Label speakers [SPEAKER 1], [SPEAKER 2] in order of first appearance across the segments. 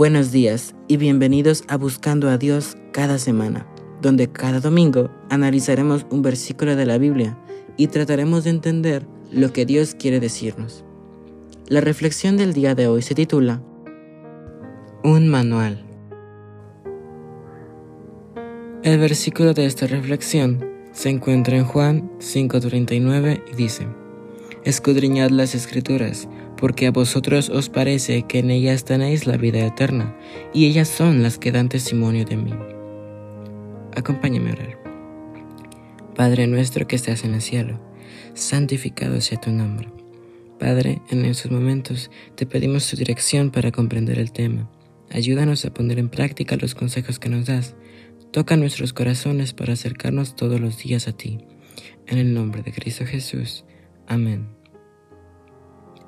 [SPEAKER 1] Buenos días y bienvenidos a Buscando a Dios cada semana, donde cada domingo analizaremos un versículo de la Biblia y trataremos de entender lo que Dios quiere decirnos. La reflexión del día de hoy se titula Un manual. El versículo de esta reflexión se encuentra en Juan 5:39 y dice, Escudriñad las escrituras, porque a vosotros os parece que en ellas tenéis la vida eterna, y ellas son las que dan testimonio de mí. Acompáñame a orar. Padre nuestro que estás en el cielo, santificado sea tu nombre. Padre, en estos momentos te pedimos tu dirección para comprender el tema. Ayúdanos a poner en práctica los consejos que nos das. Toca nuestros corazones para acercarnos todos los días a ti. En el nombre de Cristo Jesús. Amén.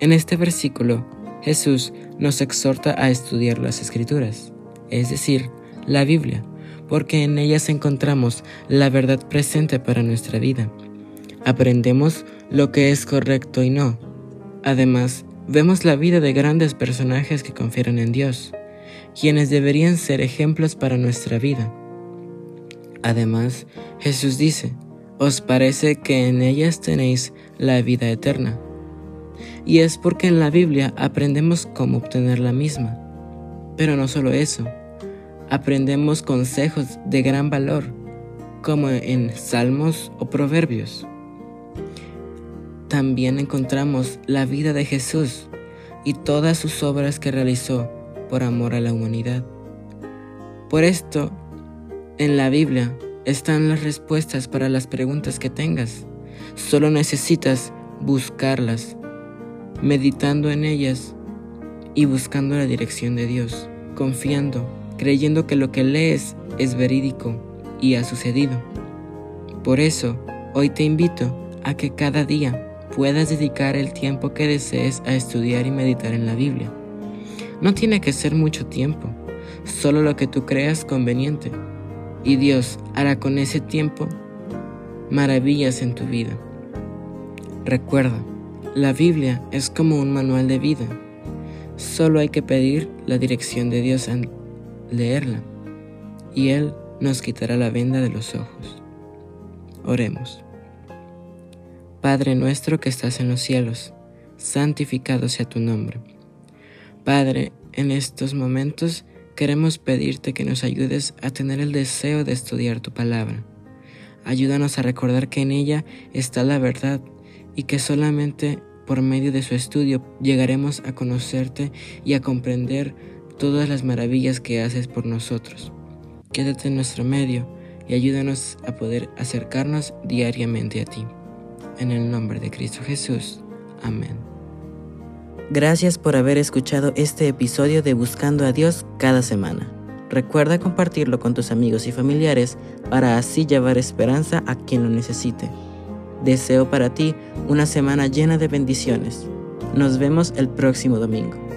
[SPEAKER 1] En este versículo, Jesús nos exhorta a estudiar las escrituras, es decir, la Biblia, porque en ellas encontramos la verdad presente para nuestra vida. Aprendemos lo que es correcto y no. Además, vemos la vida de grandes personajes que confieren en Dios, quienes deberían ser ejemplos para nuestra vida. Además, Jesús dice, os parece que en ellas tenéis la vida eterna. Y es porque en la Biblia aprendemos cómo obtener la misma. Pero no solo eso, aprendemos consejos de gran valor, como en salmos o proverbios. También encontramos la vida de Jesús y todas sus obras que realizó por amor a la humanidad. Por esto, en la Biblia están las respuestas para las preguntas que tengas. Solo necesitas buscarlas, meditando en ellas y buscando la dirección de Dios, confiando, creyendo que lo que lees es verídico y ha sucedido. Por eso, hoy te invito a que cada día puedas dedicar el tiempo que desees a estudiar y meditar en la Biblia. No tiene que ser mucho tiempo, solo lo que tú creas conveniente y Dios hará con ese tiempo maravillas en tu vida. Recuerda, la Biblia es como un manual de vida. Solo hay que pedir la dirección de Dios al leerla y Él nos quitará la venda de los ojos. Oremos. Padre nuestro que estás en los cielos, santificado sea tu nombre. Padre, en estos momentos queremos pedirte que nos ayudes a tener el deseo de estudiar tu palabra. Ayúdanos a recordar que en ella está la verdad y que solamente por medio de su estudio llegaremos a conocerte y a comprender todas las maravillas que haces por nosotros. Quédate en nuestro medio y ayúdanos a poder acercarnos diariamente a ti. En el nombre de Cristo Jesús. Amén. Gracias por haber escuchado este episodio de Buscando a Dios cada semana. Recuerda compartirlo con tus amigos y familiares para así llevar esperanza a quien lo necesite. Deseo para ti una semana llena de bendiciones. Nos vemos el próximo domingo.